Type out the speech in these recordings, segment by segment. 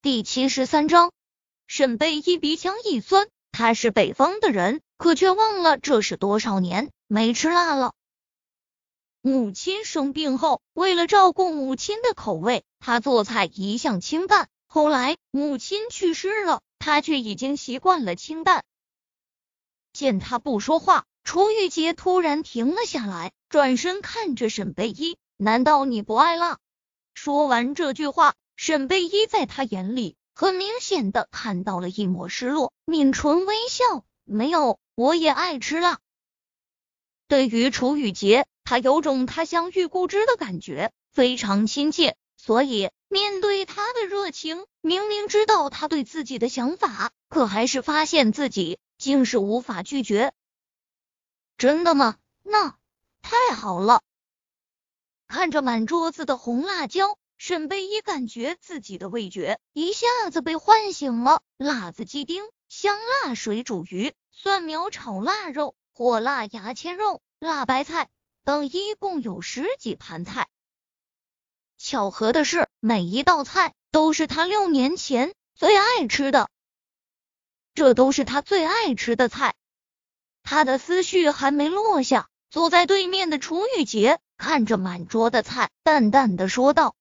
第七十三章，沈贝依鼻腔一酸，他是北方的人，可却忘了这是多少年没吃辣了。母亲生病后，为了照顾母亲的口味，他做菜一向清淡。后来母亲去世了，他却已经习惯了清淡。见他不说话，楚玉洁突然停了下来，转身看着沈贝依：“难道你不爱辣？”说完这句话。沈贝依在他眼里，很明显的看到了一抹失落，抿唇微笑，没有，我也爱吃辣。对于楚雨洁，他有种他乡遇故知的感觉，非常亲切。所以面对他的热情，明明知道他对自己的想法，可还是发现自己竟是无法拒绝。真的吗？那太好了。看着满桌子的红辣椒。沈贝依感觉自己的味觉一下子被唤醒了，辣子鸡丁、香辣水煮鱼、蒜苗炒腊肉、火辣牙签肉、辣白菜等，一共有十几盘菜。巧合的是，每一道菜都是他六年前最爱吃的，这都是他最爱吃的菜。他的思绪还没落下，坐在对面的楚雨洁看着满桌的菜，淡淡的说道。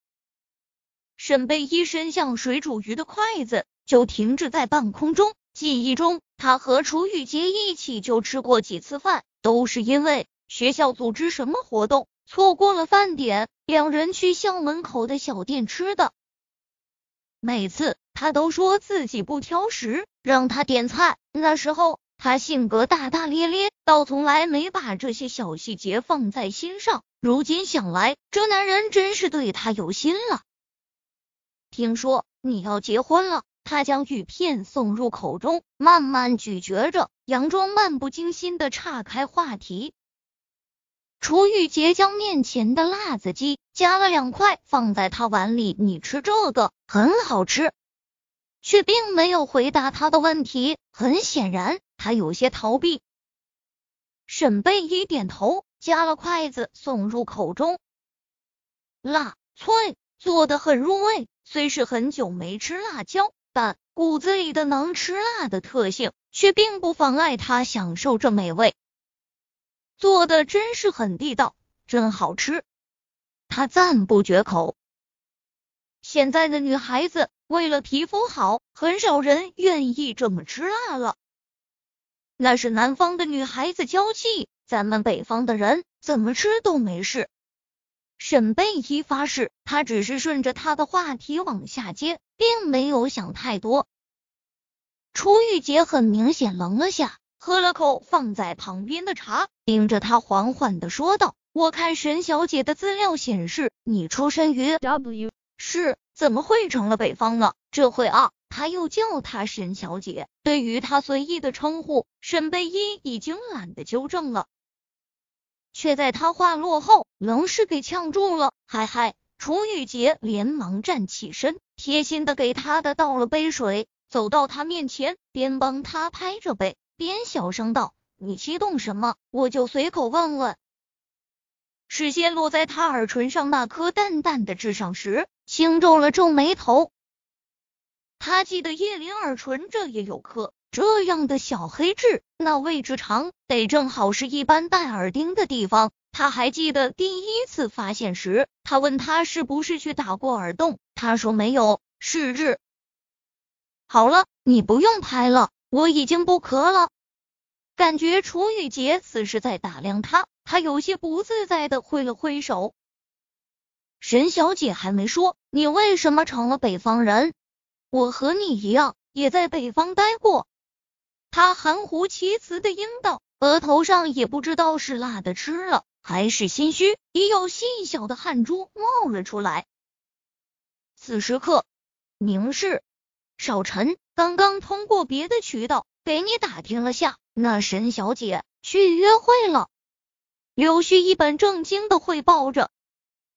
沈贝依伸向水煮鱼的筷子，就停滞在半空中。记忆中，他和楚雨洁一起就吃过几次饭，都是因为学校组织什么活动，错过了饭点，两人去校门口的小店吃的。每次他都说自己不挑食，让他点菜。那时候他性格大大咧咧，倒从来没把这些小细节放在心上。如今想来，这男人真是对他有心了。听说你要结婚了，他将玉片送入口中，慢慢咀嚼着，佯装漫不经心的岔开话题。楚玉洁将面前的辣子鸡夹了两块放在他碗里，你吃这个很好吃，却并没有回答他的问题。很显然，他有些逃避。沈贝依点头，夹了筷子送入口中，辣脆，做的很入味。虽是很久没吃辣椒，但骨子里的能吃辣的特性却并不妨碍他享受这美味。做的真是很地道，真好吃，他赞不绝口。现在的女孩子为了皮肤好，很少人愿意这么吃辣了。那是南方的女孩子娇气，咱们北方的人怎么吃都没事。沈贝依发誓，他只是顺着他的话题往下接，并没有想太多。楚玉洁很明显愣了下，喝了口放在旁边的茶，盯着他缓缓的说道：“我看沈小姐的资料显示，你出身于 W，是怎么会成了北方呢？”这会啊，他又叫她沈小姐。对于他随意的称呼，沈贝依已经懒得纠正了。却在他话落后，愣是给呛住了。嗨嗨，楚雨洁连忙站起身，贴心的给他的倒了杯水，走到他面前，边帮他拍着背，边小声道：“你激动什么？我就随口问问。”视线落在他耳唇上那颗淡淡的痣上时，轻皱了皱眉头。他记得叶琳耳唇这也有颗。这样的小黑痣，那位置长，得正好是一般戴耳钉的地方。他还记得第一次发现时，他问他是不是去打过耳洞，他说没有，是痣。好了，你不用拍了，我已经不咳了。感觉楚雨洁此时在打量他，他有些不自在的挥了挥手。沈小姐还没说，你为什么成了北方人？我和你一样，也在北方待过。他含糊其辞的应道，额头上也不知道是辣的吃了，还是心虚，已有细小的汗珠冒了出来。此时刻，凝视少晨，刚刚通过别的渠道给你打听了下，那沈小姐去约会了。柳絮一本正经的汇报着，